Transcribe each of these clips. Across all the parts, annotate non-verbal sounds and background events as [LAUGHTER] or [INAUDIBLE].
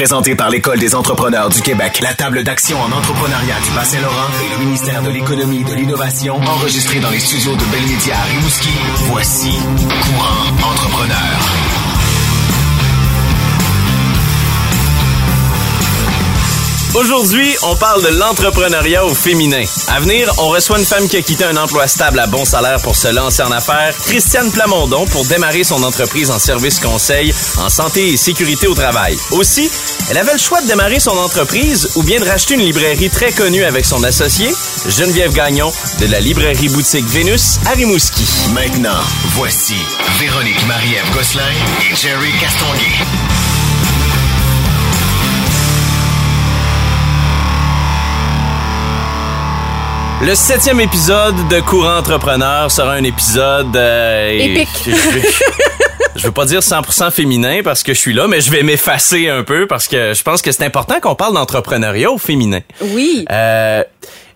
Présenté par l'École des entrepreneurs du Québec, la table d'action en entrepreneuriat du Bas-Saint-Laurent et le ministère de l'Économie et de l'Innovation, enregistré dans les studios de Belmédia à Rimouski. Voici Courant Entrepreneur. Aujourd'hui, on parle de l'entrepreneuriat au féminin. À venir, on reçoit une femme qui a quitté un emploi stable à bon salaire pour se lancer en affaires, Christiane Plamondon, pour démarrer son entreprise en service conseil en santé et sécurité au travail. Aussi, elle avait le choix de démarrer son entreprise ou bien de racheter une librairie très connue avec son associé, Geneviève Gagnon, de la librairie boutique Vénus à Rimouski. Maintenant, voici Véronique Marie-Ève Gosselin et Jerry Castonguay. Le septième épisode de Courant Entrepreneur sera un épisode... euh, Épique. Je, je- [LAUGHS] je veux pas dire 100% féminin parce que je suis là, mais je vais m'effacer un peu parce que je pense que c'est important qu'on parle d'entrepreneuriat au féminin. Oui. Euh,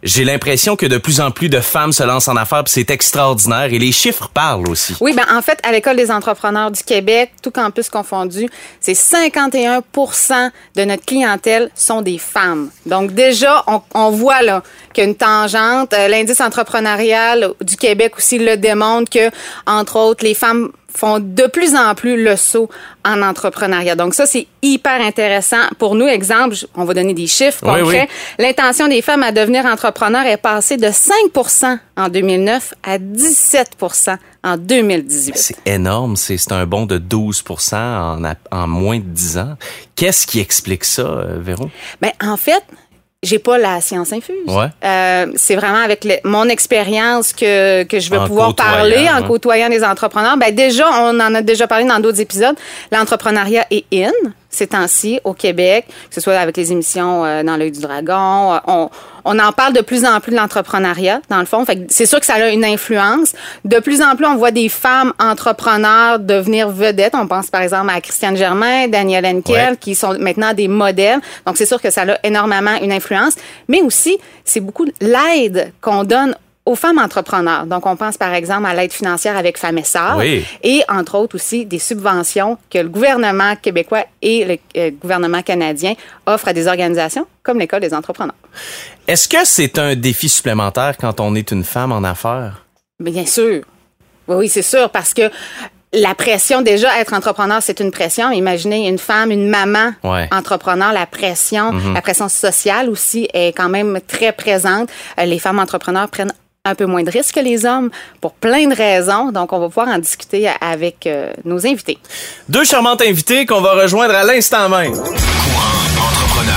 j'ai l'impression que de plus en plus de femmes se lancent en affaires, c'est extraordinaire. Et les chiffres parlent aussi. Oui, ben en fait, à l'École des entrepreneurs du Québec, tout campus confondu, c'est 51% de notre clientèle sont des femmes. Donc déjà, on, on voit là qu'il y a une tangente. Euh, L'indice entrepreneurial du Québec aussi le démontre que, entre autres, les femmes font de plus en plus le saut en entrepreneuriat. Donc ça, c'est hyper intéressant. Pour nous, exemple, on va donner des chiffres Oui, concrets. oui. L'intention des femmes à devenir entrepreneurs est passée de 5% en 2009 à 17% en 2018. C'est énorme, c'est un bond de 12 en, en moins de 10 ans. Qu'est-ce qui explique ça, euh, Véro? Ben, en fait, j'ai pas la science infuse. Ouais. Euh, c'est vraiment avec le- mon expérience que, que je vais En pouvoir parler en ouais. côtoyant des entrepreneurs. Ben, déjà, on en a déjà parlé dans d'autres épisodes. L'entrepreneuriat est in ces temps-ci au Québec, que ce soit avec les émissions euh, dans l'œil du dragon. Euh, on, on en parle de plus en plus de l'entrepreneuriat, dans le fond. Fait c'est sûr que ça a une influence. De plus en plus, on voit des femmes entrepreneurs devenir vedettes. On pense par exemple à Christiane Germain, Danielle Henkel, Ouais. qui sont maintenant des modèles. Donc, c'est sûr que ça a énormément une influence. Mais aussi, c'est beaucoup l'aide qu'on donne aux femmes entrepreneurs. Donc, on pense par exemple à l'aide financière avec Femmes et Sœurs Oui. et entre autres aussi des subventions que le gouvernement québécois et le euh, gouvernement canadien offrent à des organisations comme l'École des entrepreneurs. Est-ce que c'est un défi supplémentaire quand on est une femme en affaires? Bien sûr. Oui, oui, c'est sûr, parce que la pression, déjà, être entrepreneur, c'est une pression. Imaginez une femme, une maman Ouais. entrepreneur, la pression, la pression sociale aussi est quand même très présente. Euh, les femmes entrepreneurs prennent un peu moins de risques que les hommes pour plein de raisons. Donc, on va pouvoir en discuter avec euh, nos invités. Deux charmantes invitées qu'on va rejoindre à l'instant même. Courant Entrepreneur.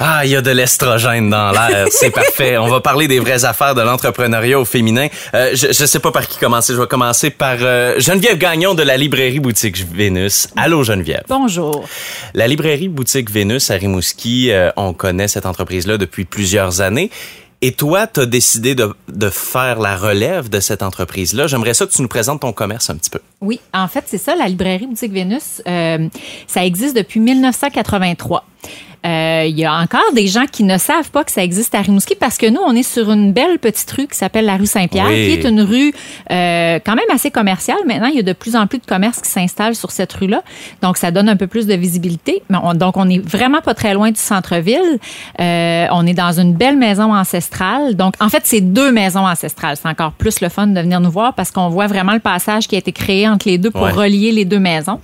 Ah, il y a de l'estrogène dans l'air. C'est [LAUGHS] parfait. On va parler des vraies affaires de l'entrepreneuriat au féminin. Euh, je, je sais pas par qui commencer. Je vais commencer par euh, Geneviève Gagnon de la librairie boutique Vénus. Allô, Geneviève. Bonjour. La librairie boutique Vénus à Rimouski, euh, on connaît cette entreprise-là depuis plusieurs années. Et toi, tu as décidé de, de faire la relève de cette entreprise-là. J'aimerais ça que tu nous présentes ton commerce un petit peu. Oui, en fait, c'est ça, la librairie Boutique Vénus. euh, ça existe depuis 1983. Euh, Il y a encore des gens qui ne savent pas que ça existe à Rimouski parce que nous, on est sur une belle petite rue qui s'appelle la rue Saint-Pierre, Oui. qui est une rue euh, quand même assez commerciale. Maintenant, il y a de plus en plus de commerces qui s'installent sur cette rue-là. Donc, ça donne un peu plus de visibilité. On- donc, on est vraiment pas très loin du centre-ville. Euh, on est dans une belle maison ancestrale. Donc, en fait, c'est deux maisons ancestrales. C'est encore plus le fun de venir nous voir parce qu'on voit vraiment le passage qui a été créé entre les deux pour Ouais. relier les deux maisons.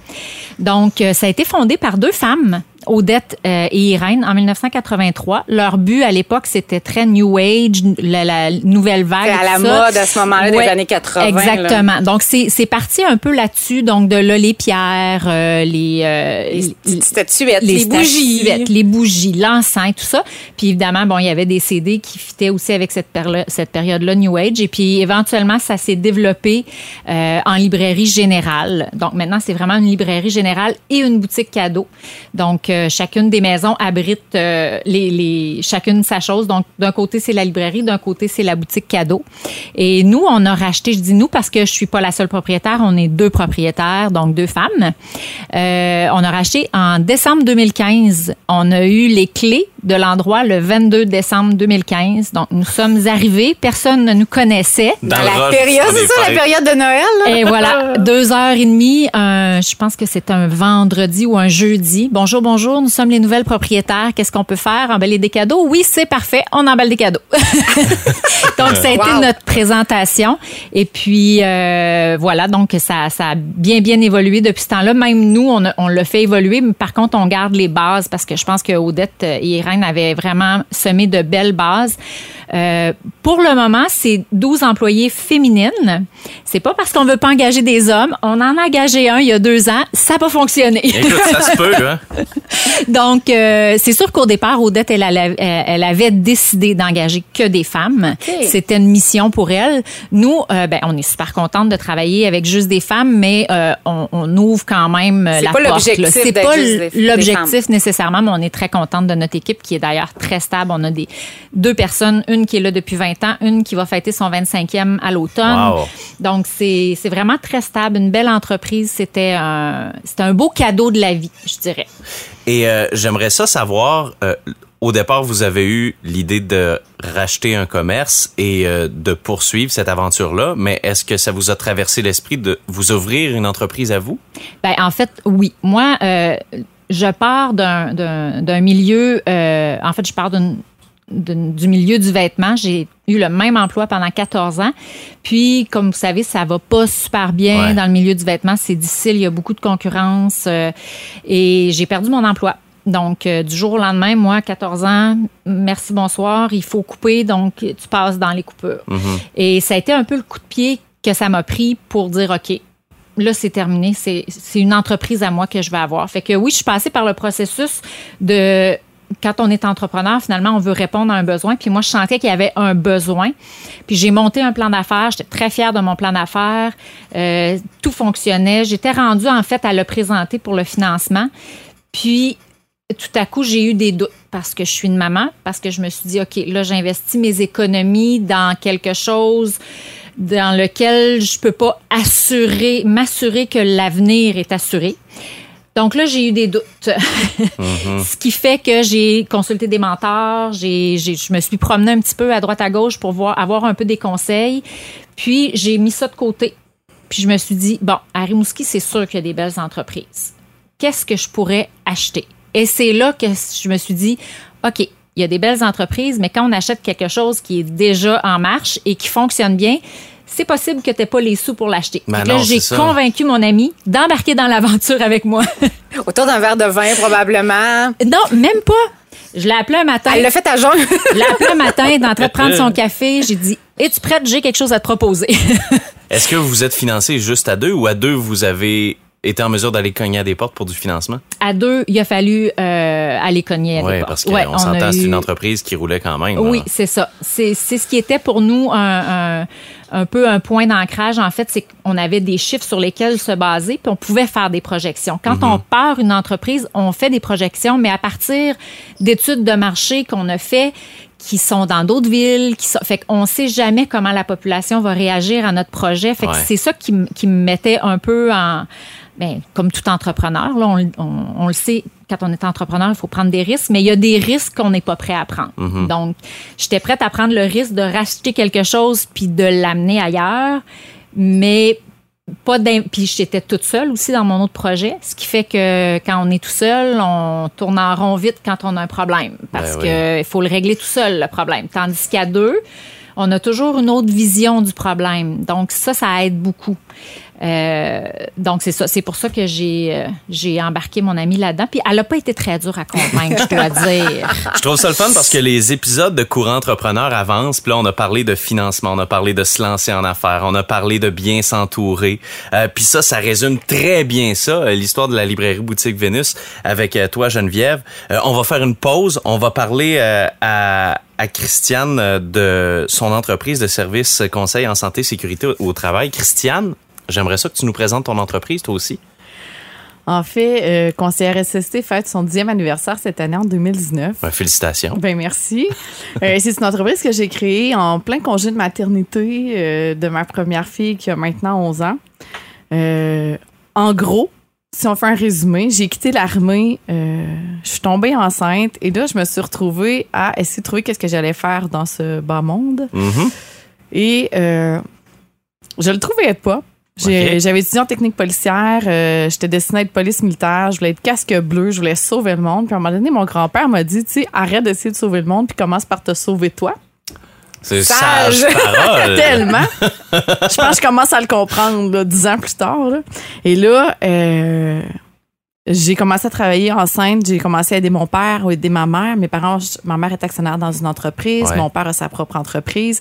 Donc, ça a été fondé par deux femmes. Odette euh, en 1983. Leur but à l'époque, c'était très New Age, la, la nouvelle vague. C'est à la ça. mode à ce moment-là, des années 80, là. Exactement. Donc, c'est parti un peu là-dessus. Donc, de là, les pierres, euh, les, euh, Les statuettes, les les, bougies. statuettes, les bougies, l'encens, tout ça. Puis évidemment, bon, il y avait des CD qui fitaient aussi avec cette, période-là New Age. Et puis éventuellement, ça s'est développé euh, en librairie générale. Donc maintenant, c'est vraiment une librairie générale et une boutique cadeau. Donc chacune des maisons abrite euh, les, chacune sa chose. Donc d'un côté, c'est la librairie, d'un côté, c'est la boutique cadeau. Et nous, on a racheté, je dis nous parce que je suis pas la seule propriétaire, on est deux propriétaires, donc deux femmes. Euh, on a racheté en décembre 2015. On a eu les clés de l'endroit le 22 décembre 2015. Donc, nous sommes arrivés. Personne ne nous connaissait. Dans le la rush, période, c'est ça, la période de Noël. là? Et voilà, [LAUGHS] deux heures et demie. un- je pense que c'est un vendredi ou un jeudi. Bonjour, bonjour. Nous sommes les nouvelles propriétaires. Qu'est-ce qu'on peut faire? Emballer des cadeaux? Oui, c'est parfait. On emballe des cadeaux. [LAUGHS] donc, ça a été notre présentation. Et puis, euh, voilà. Donc, ça, ça a bien, bien évolué depuis ce temps-là. Même nous, on, on l'a fait évoluer. Mais par contre, on garde les bases parce que je pense que Odette et Irène avaient vraiment semé de belles bases. Euh, pour le moment, c'est 12 employés féminines. C'est pas parce qu'on veut pas engager des hommes. On en a engagé un il y a deux ans. Ça n'a pas fonctionné. Écoute, ça se [LAUGHS] peut, hein? Donc, euh, c'est sûr qu'au départ, Odette, elle, elle, elle avait décidé d'engager que des femmes. C'était une mission pour elle. Nous, euh, ben, on est super contente de travailler avec juste des femmes, mais euh, on, on ouvre quand même la pas porte. C'est pas l'objectif nécessairement, mais on est très contente de notre équipe qui est d'ailleurs très stable. On a des deux personnes, une qui est là depuis 20 ans, une qui va fêter son 25e à l'automne. Wow. Donc, c'est vraiment très stable, une belle entreprise. C'était un, un beau cadeau de la vie, je dirais. Et euh, j'aimerais ça savoir, euh, au départ, vous avez eu l'idée de racheter un commerce et euh, de poursuivre cette aventure-là, mais est-ce que ça vous a traversé l'esprit de vous ouvrir une entreprise à vous? Ben, en fait, oui. Moi, je pars d'un- d'un d'un milieu, euh, en fait, je pars d'une- du milieu du vêtement. J'ai eu le même emploi pendant 14 ans. Puis, comme vous savez, ça va pas super bien Ouais. dans le milieu du vêtement. C'est difficile, il y a beaucoup de concurrence euh, et j'ai perdu mon emploi. Donc, euh, du jour au lendemain, moi, 14 ans, merci, bonsoir, il faut couper, donc tu passes dans les coupures. Et ça a été un peu le coup de pied que ça m'a pris pour dire, OK, là, c'est terminé. C'est une entreprise à moi que je vais avoir. Fait que oui, je suis passée par le processus de quand on est entrepreneur, finalement, on veut répondre à un besoin. Puis moi, je sentais qu'il y avait un besoin. Puis j'ai monté un plan d'affaires. J'étais très fière de mon plan d'affaires. Euh, tout fonctionnait. J'étais rendue, en fait, à le présenter pour le financement. Puis tout à coup, j'ai eu des doutes parce que je suis une maman, parce que je me suis dit, OK, là, j'investis mes économies dans quelque chose dans lequel je peux pas assurer, m'assurer que l'avenir est assuré. Donc là, j'ai eu des doutes. [LAUGHS] Ce qui fait que j'ai consulté des mentors, j'ai, j'ai- je me suis promenée un petit peu à droite à gauche pour voir, avoir un peu des conseils. Puis j'ai mis ça de côté. Puis je me suis dit, bon, à Rimouski, c'est sûr qu'il y a des belles entreprises. Qu'est-ce que je pourrais acheter? Et c'est là que je me suis dit, OK, il y a des belles entreprises, mais quand on achète quelque chose qui est déjà en marche et qui fonctionne bien, c'est possible que tu n'aies pas les sous pour l'acheter. Ben là, j'ai convaincu mon ami d'embarquer dans l'aventure avec moi. [LAUGHS] Autour d'un verre de vin, probablement. non, même pas. Je l'ai appelé un matin. Elle l'a fait à jeun. Je l'ai appelé un matin, elle est en train de prendre son café. J'ai dit, es-tu prête? J'ai quelque chose à te proposer. [LAUGHS] Est-ce que vous vous êtes financé juste à deux ou à deux, vous avez été en mesure d'aller cogner à des portes pour du financement? à deux, il a fallu euh, aller cogner à des Oui, portes. parce qu'on Ouais, s'entend, c'est eu- une entreprise qui roulait quand même. Oui, c'est ça. C'est ce qui était pour nous un, un, un peu un point d'ancrage. En fait, c'est qu'on avait des chiffres sur lesquels se baser, puis on pouvait faire des projections. Quand on part une entreprise, on fait des projections, mais à partir d'études de marché qu'on a fait, qui sont dans d'autres villes, qui sont, fait qu'on sait jamais comment la population va réagir à notre projet. Fait que c'est ça qui, qui me mettait un peu en, ben, comme tout entrepreneur, là, on, on- on le sait, quand on est entrepreneur, il faut prendre des risques, mais il y a des risques qu'on n'est pas prêt à prendre. Donc, j'étais prête à prendre le risque de racheter quelque chose puis de l'amener ailleurs, mais pas puis j'étais toute seule aussi dans mon autre projet, ce qui fait que quand on est tout seul, on tourne en rond vite quand on a un problème parce Ben oui. que il faut le régler tout seul le problème. Tandis qu'à deux, on a toujours une autre vision du problème. Donc ça, ça aide beaucoup. Euh, donc c'est ça, c'est pour ça que j'ai euh, j'ai embarqué mon amie là-dedans. Puis elle n'a pas été très dure à convaincre, je dois [LAUGHS] dire. Je trouve ça le fun parce que les épisodes de Courant Entrepreneur avancent. Puis là, on a parlé de financement, on a parlé de se lancer en affaires, on a parlé de bien s'entourer. Euh, puis ça, ça résume très bien ça, euh, l'histoire de la librairie boutique Vénus avec euh, toi, Geneviève. Euh, on va faire une pause. On va parler euh, à à Christiane de son entreprise de services conseil en santé et sécurité au, au travail. Christiane, j'aimerais ça que tu nous présentes ton entreprise, toi aussi. En fait, euh, Conseillère SST fête son dixième anniversaire cette année en 2019. Ben, félicitations. Ben merci. Euh, c'est une entreprise que j'ai créée en plein congé de maternité euh, de ma première fille qui a maintenant 11 ans. Euh, en gros, si on fait un résumé, j'ai quitté l'armée, je suis tombée enceinte et là, je me suis retrouvée à essayer de trouver qu'est-ce que j'allais faire dans ce bas monde. Mhm. Et je le trouvais pas. J'avais étudié en technique policière, euh, j'étais destinée à être police militaire, je voulais être casque bleu, je voulais sauver le monde. Puis à un moment donné, mon grand-père m'a dit, tu sais, arrête d'essayer de sauver le monde, puis commence par te sauver toi. C'est Sage. sage parole. [LAUGHS] Tellement. je pense que je commence à le comprendre, là, dix ans plus tard. là. Et là, euh, j'ai commencé à travailler enceinte. J'ai commencé à aider mon père, à aider ma mère. Mes parents, ma mère est actionnaire dans une entreprise. Ouais. Mon père a sa propre entreprise.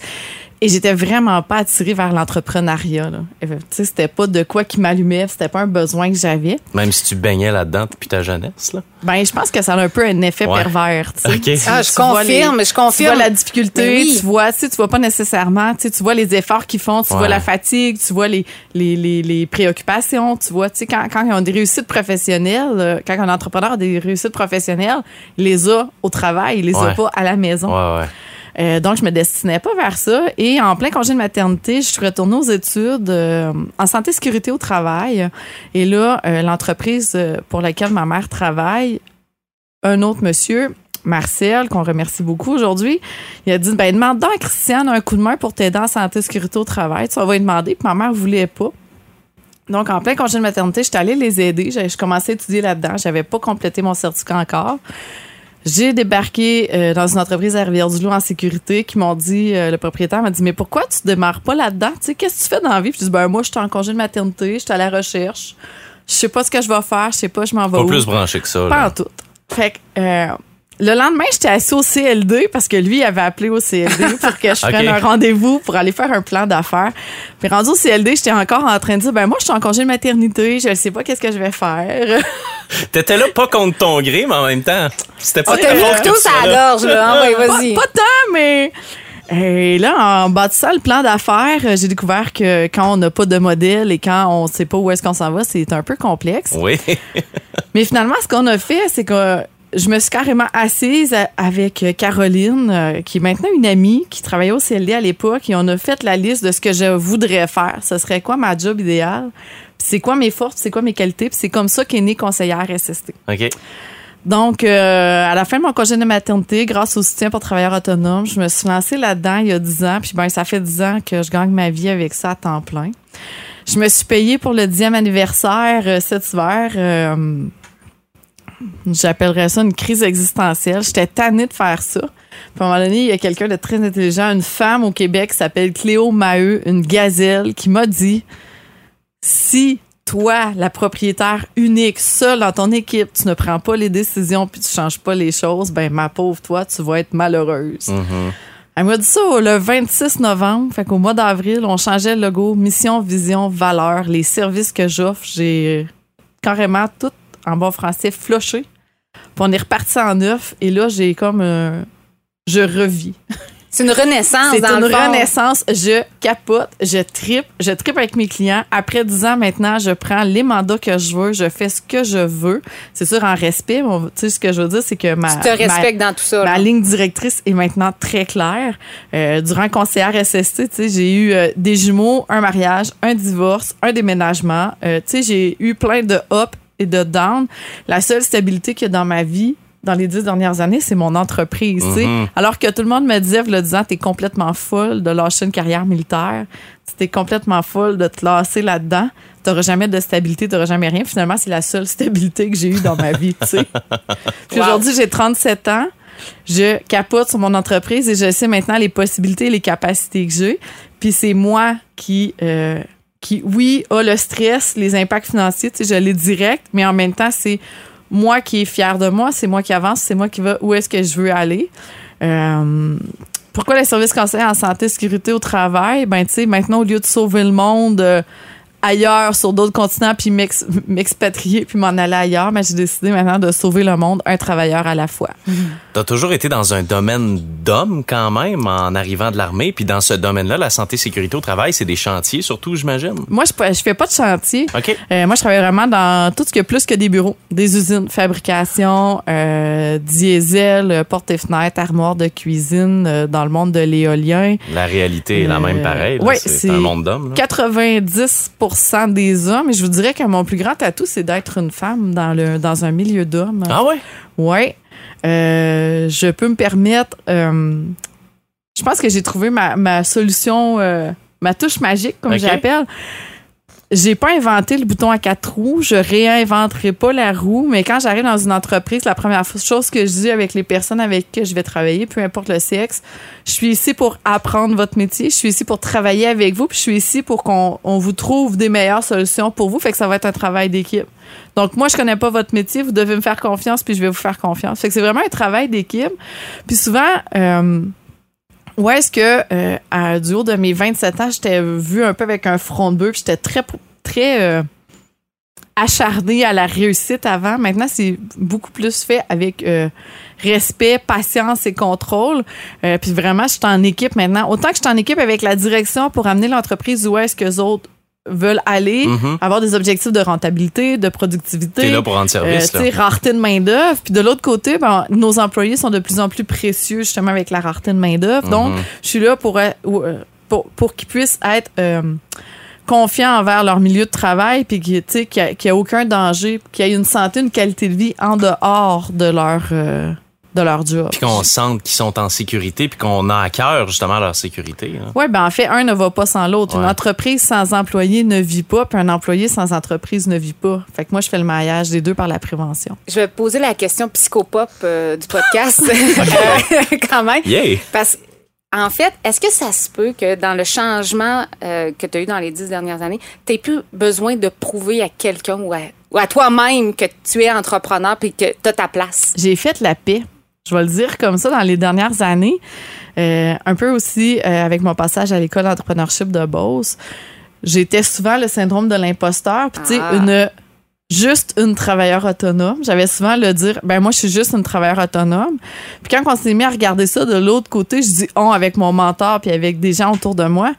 Et j'étais vraiment pas attirée vers l'entrepreneuriat. là. Tu sais, c'était pas de quoi qui m'allumait, c'était pas un besoin que j'avais. Même si tu baignais là-dedans depuis ta jeunesse. Là. Ben, je pense que ça a un peu un effet Ouais. pervers. tu sais. Ok. Tu- Ah, je tu vois les- confirme, je tu vois confirme. la difficulté, Mais oui. tu vois, tu sais, tu vois pas nécessairement, tu sais, tu vois les efforts qu'ils font, tu Ouais. vois la fatigue, tu vois les, les, les, les préoccupations, tu vois, tu sais, quand, quand ils ont des réussites professionnelles, euh, quand un entrepreneur a des réussites professionnelles, il les a au travail, il les Ouais. a pas à la maison. Euh, donc, je me destinais pas vers ça. Et en plein congé de maternité, je suis retournée aux études euh, en santé sécurité au travail. Et là, euh, l'entreprise pour laquelle ma mère travaille, un autre monsieur, Marcel, qu'on remercie beaucoup aujourd'hui, il a dit ben demande donc à Christiane un coup de main pour t'aider en santé sécurité au travail. Tu vas lui demander. Puis ma mère voulait pas. Donc, en plein congé de maternité, j'étais allée les aider. J'ai- Je commençais à étudier là-dedans. J'avais pas complété mon certificat encore. J'ai débarqué euh, dans une entreprise à Rivière-du-Loup en sécurité qui m'ont dit, euh, le propriétaire m'a dit, mais pourquoi tu démarres pas là-dedans? Tu sais, qu'est-ce que tu fais dans la vie? Puis je dis, ben moi, je suis en congé de maternité, je suis à la recherche. Je sais pas ce que je vais faire, je sais pas, je m'en vais Pas où. plus branché que ça. Pas Là. en tout. Fait que, euh, le lendemain, j'étais assis au CLD parce que lui il avait appelé au CLD [LAUGHS] pour que je prenne un rendez-vous pour aller faire un plan d'affaires. Puis rendu au CLD, j'étais encore en train de dire, ben moi, je suis en congé de maternité, je ne sais pas qu'est-ce que je vais faire. [LAUGHS] T'étais là pas contre ton gré, mais en même temps, c'était pas faute que tout là. gorge, là. Ah, ouais, [LAUGHS] vas-y. Pas, pas tant, mais. Et là, en bâtissant le plan d'affaires, euh, j'ai découvert que quand on n'a pas de modèle et quand on sait pas où est-ce qu'on s'en va, c'est un peu complexe. Oui. Mais finalement, ce qu'on a fait, c'est que je me suis carrément assise avec Caroline, euh, qui est maintenant une amie, qui travaillait au CLD à l'époque, et on a fait la liste de ce que je voudrais faire. Ce serait quoi ma job idéale? Puis C'est quoi mes forces, c'est quoi mes qualités, puis c'est comme ça qu'est née conseillère SST. OK. Donc, euh, à la fin de mon congé de maternité, grâce au soutien pour travailleurs autonomes, je me suis lancée là-dedans il y a 10 ans. Puis ben, ça fait 10 ans que je gagne ma vie avec ça à temps plein. Je me suis payée pour le 10e anniversaire euh, cet hiver. euh, J'appellerais ça une crise existentielle. J'étais tannée de faire ça. Puis à un moment donné, il y a quelqu'un de très intelligent, une femme au Québec qui s'appelle Cléo Maheu, une gazelle, qui m'a dit si toi, la propriétaire unique, seule dans ton équipe, tu ne prends pas les décisions puis tu changes pas les choses, ben ma pauvre toi, tu vas être malheureuse. Mhm. Elle m'a dit ça le 26 novembre, fait qu'au mois d'avril, on changeait le logo, mission, vision, valeur, les services que j'offre, j'ai carrément tout en bon français floché. Puis on est reparti en neuf et là j'ai comme euh, je revis. [LAUGHS] C'est une renaissance, C'est une le renaissance. Je capote, je tripe, je tripe avec mes clients. Après 10 ans maintenant, je prends les mandats que je veux, je fais ce que je veux. C'est sûr en respect, mais on- tu sais ce que je veux dire, c'est que ma Tu te ma- respectes dans tout ça. Ma ligne directrice est maintenant très claire. Euh, durant conseillère SST, tu sais, j'ai eu euh, des jumeaux, un mariage, un divorce, un déménagement. Euh, tu sais, j'ai eu plein de up et de down. La seule stabilité qu'il y a dans ma vie, dans les dix dernières années, c'est mon entreprise. sais. Mhm. Alors que tout le monde me disait, le disant, t'es complètement folle de lâcher une carrière militaire. T'es complètement folle de te lasser là-dedans. T'auras jamais de stabilité, t'auras jamais rien. Finalement, c'est la seule [LAUGHS] stabilité que j'ai eue dans ma vie, [LAUGHS] Wow. aujourd'hui, j'ai 37 ans. Je capote sur mon entreprise et je sais maintenant les possibilités et les capacités que j'ai. Puis c'est moi qui, euh, qui, oui, a le stress, les impacts financiers, tu sais, je l'ai direct, mais en même temps, c'est moi qui est fier de moi, c'est moi qui avance, c'est moi qui va où est-ce que je veux aller. Euh, pourquoi les services conseillers en santé sécurité au travail? Ben, tu sais, maintenant, au lieu de sauver le monde euh, ailleurs, sur d'autres continents, puis m'ex- m'expatrier, puis m'en aller ailleurs, ben, j'ai décidé maintenant de sauver le monde, un travailleur à la fois. [LAUGHS] T'as toujours été dans un domaine d'homme quand même en arrivant de l'armée. Puis dans ce domaine-là, la santé sécurité au travail, c'est des chantiers surtout, j'imagine? Moi, je, je fais pas de chantier. OK. Euh, moi, je travaille vraiment dans tout ce qui est plus que des bureaux, des usines, fabrication, euh, diesel, euh, portes et fenêtres, armoires de cuisine, euh, dans le monde de l'éolien. La réalité est la même pareil. ouais, c'est un monde d'hommes. là. 90 des hommes. Et je vous dirais que mon plus grand atout, c'est d'être une femme dans, le, dans un milieu d'hommes. Ah ouais? Ouais. Euh, je peux me permettre. euh, je pense que j'ai trouvé ma, ma solution, euh, ma touche magique, comme j'appelle. J'ai pas inventé le bouton à quatre roues. Je réinventerai pas la roue. Mais quand j'arrive dans une entreprise, la première chose que je dis avec les personnes avec qui je vais travailler, peu importe le sexe, je suis ici pour apprendre votre métier. Je suis ici pour travailler avec vous. Puis je suis ici pour qu'on on vous trouve des meilleures solutions pour vous. Fait que ça va être un travail d'équipe. Donc, moi, je connais pas votre métier. Vous devez me faire confiance, puis je vais vous faire confiance. Fait que c'est vraiment un travail d'équipe. Puis souvent, euh, où est-ce que, euh, à, du haut de mes 27 ans, j'étais vu un peu avec un front de bœuf. J'étais très, très euh, acharnée à la réussite avant. Maintenant, c'est beaucoup plus fait avec euh, respect, patience et contrôle. Euh, puis vraiment, je suis en équipe maintenant. Autant que je en équipe avec la direction pour amener l'entreprise où est-ce que les autres veulent aller, Mhm. avoir des objectifs de rentabilité, de productivité. T'es là pour rendre service, Euh, là. rareté de main-d'œuvre. Puis de l'autre côté, ben, nos employés sont de plus en plus précieux, justement, avec la rareté de main-d'œuvre. Donc, Mhm. je suis là pour, euh, euh, pour, pour qu'ils puissent être euh, confiants envers leur milieu de travail, puis qu'il n'y a, a aucun danger, qu'il y ait une santé, une qualité de vie en dehors de leur, euh, de leur job. Puis qu'on sente qu'ils sont en sécurité, puis qu'on a à cœur, justement, leur sécurité. hein. Oui, ben en fait, un ne va pas sans l'autre. Une entreprise sans employé ne vit pas, puis un employé sans entreprise ne vit pas. Fait que moi, je fais le maillage des deux par la prévention. Je vais poser la question psychopop euh, du podcast [LAUGHS] [LAUGHS] quand même. Yeah! Parce en fait, est-ce que ça se peut que dans le changement euh, que tu as eu dans les dix dernières années, tu n'aies plus besoin de prouver à quelqu'un ou à, ou à toi-même que tu es entrepreneur et que tu as ta place? J'ai fait la paix. Je vais le dire comme ça dans les dernières années. Euh, un peu aussi euh, avec mon passage à l'école d'entrepreneurship de Beauce. J'étais souvent le syndrome de l'imposteur. Puis, tu sais, Ah. une juste une travailleure autonome. J'avais souvent le dire, ben moi, je suis juste une travailleure autonome. Puis quand on s'est mis à regarder ça de l'autre côté, je dis on avec mon mentor puis avec des gens autour de moi.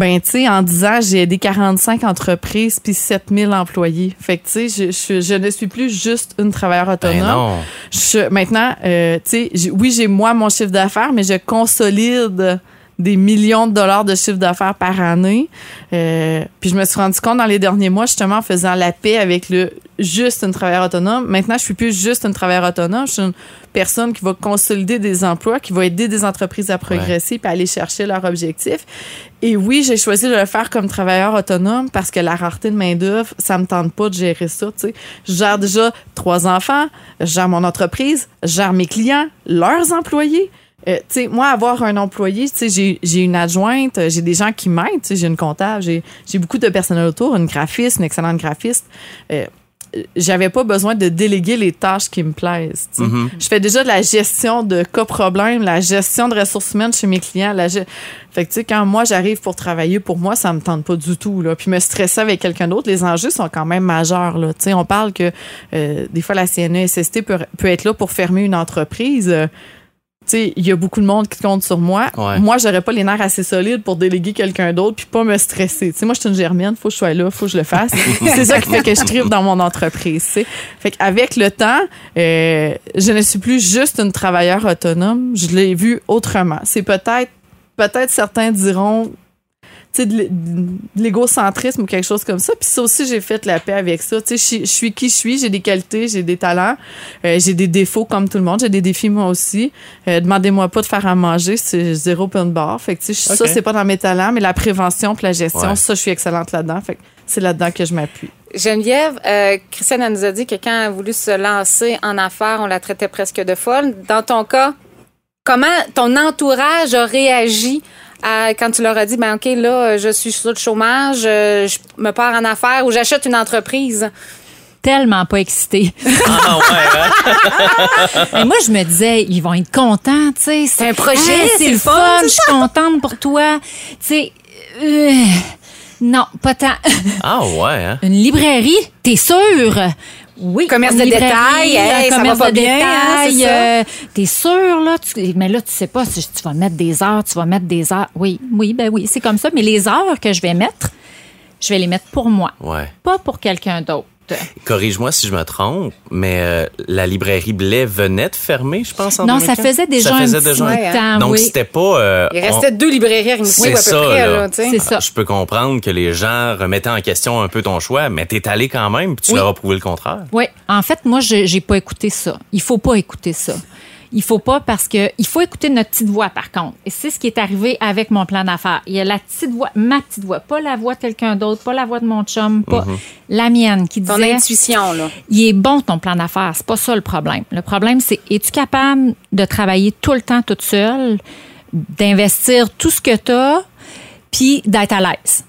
Ben, tu sais, en 10 ans, j'ai aidé 45 entreprises puis 7000 employés. Fait que, tu sais, je, je, je ne suis plus juste une travailleure autonome. Ben non. Je- maintenant, euh, tu sais, oui, j'ai moi mon chiffre d'affaires, mais je consolide des millions de dollars de chiffre d'affaires par année. Euh, puis je me suis rendu compte dans les derniers mois, justement, en faisant la paix avec le juste une travailleure autonome. Maintenant, je suis plus juste une travailleure autonome. Je suis une personne qui va consolider des emplois, qui va aider des entreprises à progresser puis à aller chercher leurs objectifs. Et oui, j'ai choisi de le faire comme travailleur autonome parce que la rareté de main-d'œuvre, ça me tente pas de gérer ça. Tu sais, je gère déjà trois enfants, je gère mon entreprise, je gère mes clients, leurs employés. Euh, tu sais, moi, avoir un employé, tu sais, j'ai, une adjointe, euh, j'ai des gens qui m'aident, tu sais, j'ai une comptable, j'ai, beaucoup de personnel autour, une graphiste, une excellente graphiste. Euh, j'avais pas besoin de déléguer les tâches qui me plaisent. sais. Je fais déjà de la gestion de cas problèmes, la gestion de ressources humaines chez mes clients. La ge- Fait que, tu sais, quand moi, j'arrive pour travailler, pour moi, ça me tente pas du tout. Là. Puis me stresser avec quelqu'un d'autre, les enjeux sont quand même majeurs. Là. Tu sais, on parle que euh, des fois, la CNESST peut, peut être là pour fermer une entreprise. Euh, sais, il y a beaucoup de monde qui compte sur moi. Ouais. Moi, j'aurais pas les nerfs assez solides pour déléguer quelqu'un d'autre puis pas me stresser. Tu sais, moi, je suis une germaine, faut que je sois là, faut que je le fasse. [LAUGHS] c'est ça qui fait que je tripe dans mon entreprise. tu sais. Fait qu'avec le temps, euh, je ne suis plus juste une travailleure autonome. Je l'ai vu autrement. C'est peut-être, peut-être certains diront, tu sais, de l'é- de l'égocentrisme ou quelque chose comme ça. Puis ça aussi, j'ai fait la paix avec ça. Tu sais, je, suis qui je suis, j'ai des qualités, j'ai des talents, euh, j'ai des défauts comme tout le monde, j'ai des défis moi aussi. Euh, Demandez-moi pas de faire à manger, c'est zéro open bar. Fait que tu sais, ça, c'est pas dans mes talents, mais la prévention puis la gestion, Ouais. ça, je suis excellente là-dedans. Fait que c'est là-dedans que je m'appuie. Geneviève, euh, Christiane elle nous a dit que quand elle a voulu se lancer en affaires, on la traitait presque de folle. Dans ton cas, comment ton entourage a réagi à, quand tu leur as dit, ben OK, là, je suis sur le chômage, euh, je me pars en affaires ou j'achète une entreprise? Tellement pas excitée. [LAUGHS] Ah ouais, hein? [LAUGHS] Et moi, je me disais, ils vont être contents, tu sais. C'est un projet, Hey, c'est le fun, je suis contente pour toi. Tu sais, euh, non, pas tant. Ah ouais, hein? Une librairie, t'es sûr? Oui. Commerce de détail, hey, ça commerce va pas de bien, hein, détail, euh, t'es sûr, là? Tu- mais là, tu sais pas si tu vas mettre des heures, tu vas mettre des heures. Oui, oui, ben oui, c'est comme ça. Mais les heures que je vais mettre, je vais les mettre pour moi Ouais. pas pour quelqu'un d'autre. Corrige-moi si je me trompe, mais euh, la librairie Blais venait de fermer, je pense, en Non, ça 2004? faisait déjà Ça un faisait petit déjà un- Ouais, temps, Donc, oui. c'était pas... euh, Il on- restait deux librairies à Rimouski, à peu C'est ça, près, là. C'est ça. Je peux comprendre que les gens remettaient en question un peu ton choix, mais t'es allé quand même, puis tu Oui. leur as prouvé le contraire. Oui, en fait, moi, je j'ai pas écouté ça. Il faut pas écouter ça. Il faut pas parce que il faut écouter notre petite voix par contre. Et c'est ce qui est arrivé avec mon plan d'affaires. Il y a la petite voix, ma petite voix, pas la voix de quelqu'un d'autre, pas la voix de mon chum, pas la mienne qui Ton disait intuition, là. il est bon ton plan d'affaires, c'est pas ça le problème. Le problème c'est es-tu capable de travailler tout le temps toute seule, d'investir tout ce que tu as puis d'être à l'aise?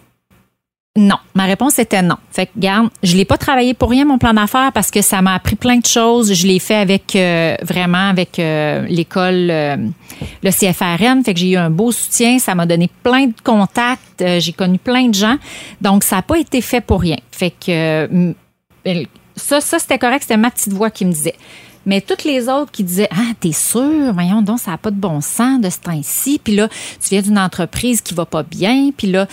Non, ma réponse était non. Fait que, garde, je l'ai pas travaillé pour rien mon plan d'affaires parce que ça m'a appris plein de choses. Je l'ai fait avec euh, vraiment avec euh, l'école, euh, le CFRN. Fait que j'ai eu un beau soutien. Ça m'a donné plein de contacts. J'ai connu plein de gens. Donc ça n'a pas été fait pour rien. Fait que ça, ça c'était correct. C'était ma petite voix qui me disait. Mais toutes les autres qui disaient Ah, t'es sûr, voyons donc, ça n'a pas de bon sens de ce temps-ci. Puis là, tu viens d'une entreprise qui va pas bien. Puis là,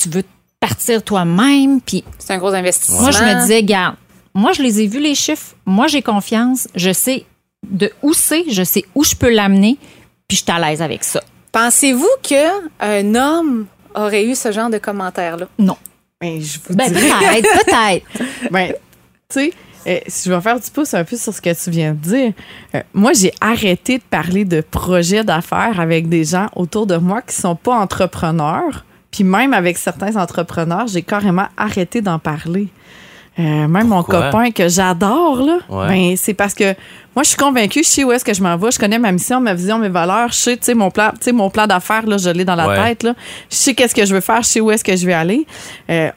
tu veux partir toi-même. Puis C'est un gros investissement. moi, je me disais, garde, moi, je les ai vus, les chiffres. Moi, j'ai confiance. Je sais de où c'est. Je sais où je peux l'amener. Puis je suis à l'aise avec ça. Pensez-vous qu'un homme aurait eu ce genre de commentaires-là? Non. Ben, je vous Ben, peut-être, peut-être. [LAUGHS] Ben, tu sais, euh, si je vais faire du pouce un peu sur ce que tu viens de dire, euh, moi, j'ai arrêté de parler de projets d'affaires avec des gens autour de moi qui sont pas entrepreneurs. Puis même avec certains entrepreneurs, j'ai carrément arrêté d'en parler. Euh, même mon copain que j'adore, là, Ouais. ben, c'est parce que moi, je suis convaincue, je sais où est-ce que je m'en vais, je connais ma mission, ma vision, mes valeurs, je sais, tu sais, mon plan, tu sais, mon plan d'affaires, là, je l'ai dans la Ouais. tête, là. Je sais qu'est-ce que je veux faire, je sais où est-ce que je vais aller. Euh,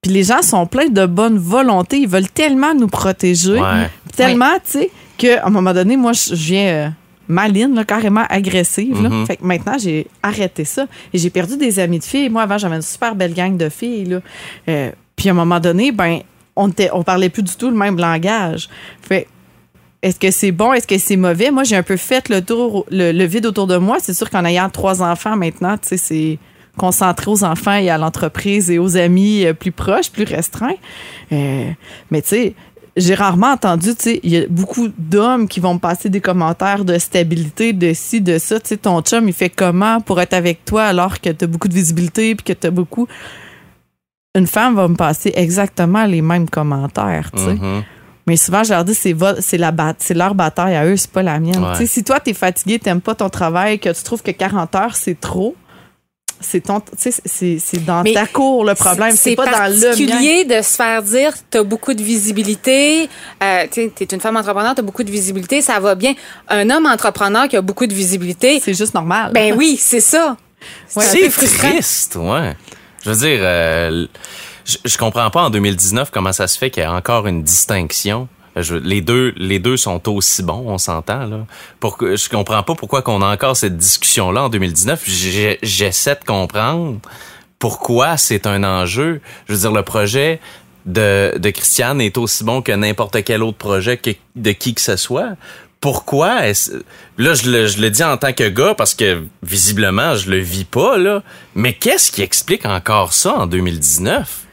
puis les gens sont pleins de bonne volonté, ils veulent tellement nous protéger, Ouais. tellement, tu sais, qu'à un moment donné, moi, je je viens euh, maline, là, carrément agressive. là. Mhm. Fait que maintenant, j'ai arrêté ça. Et j'ai perdu des amis de filles. Moi, avant, j'avais une super belle gang de filles. Là. Euh, puis à un moment donné, ben, on, était, on parlait plus du tout le même langage. Fait est-ce que c'est bon? Est-ce que c'est mauvais? Moi, j'ai un peu fait le tour, le, le vide autour de moi. C'est sûr qu'en ayant trois enfants maintenant, tu sais, c'est concentré aux enfants et à l'entreprise et aux amis euh, plus proches, plus restreints. Euh, mais tu sais, j'ai rarement entendu, tu sais, il y a beaucoup d'hommes qui vont me passer des commentaires de stabilité, de ci, de ça. Tu sais, ton chum, il fait comment pour être avec toi alors que tu as beaucoup de visibilité puis que tu as beaucoup? Une femme va me passer exactement les mêmes commentaires, tu sais. Mhm. Mais souvent, je leur dis, c'est, c'est, la c'est leur bataille à eux, c'est pas la mienne. Ouais. Tu sais, si toi, t'es fatigué, t'aimes pas ton travail, que tu trouves que 40 heures, c'est trop, c'est, ton, c'est, c'est dans Mais ta cour le problème, c'est, pas dans le mien. particulier de se faire dire tu as beaucoup de visibilité. Euh, tu es une femme entrepreneur, tu as beaucoup de visibilité, ça va bien. Un homme entrepreneur qui a beaucoup de visibilité, C'est juste normal. ben oui, c'est ça. C'est triste, ouais. Je veux dire, euh, je, je comprends pas en 2019 comment ça se fait qu'il y a encore une distinction. Je- les deux, les deux sont aussi bons, on s'entend là. Pourquoi, je comprends pas pourquoi qu'on a encore cette discussion là en 2019. J'ai- J'essaie de comprendre pourquoi c'est un enjeu. Je veux dire, le projet de, de Christiane est aussi bon que n'importe quel autre projet de qui que ce soit. Pourquoi est-ce... Là, je le, je le dis en tant que gars parce que visiblement, je le vis pas, là. Mais qu'est-ce qui explique encore ça en 2019?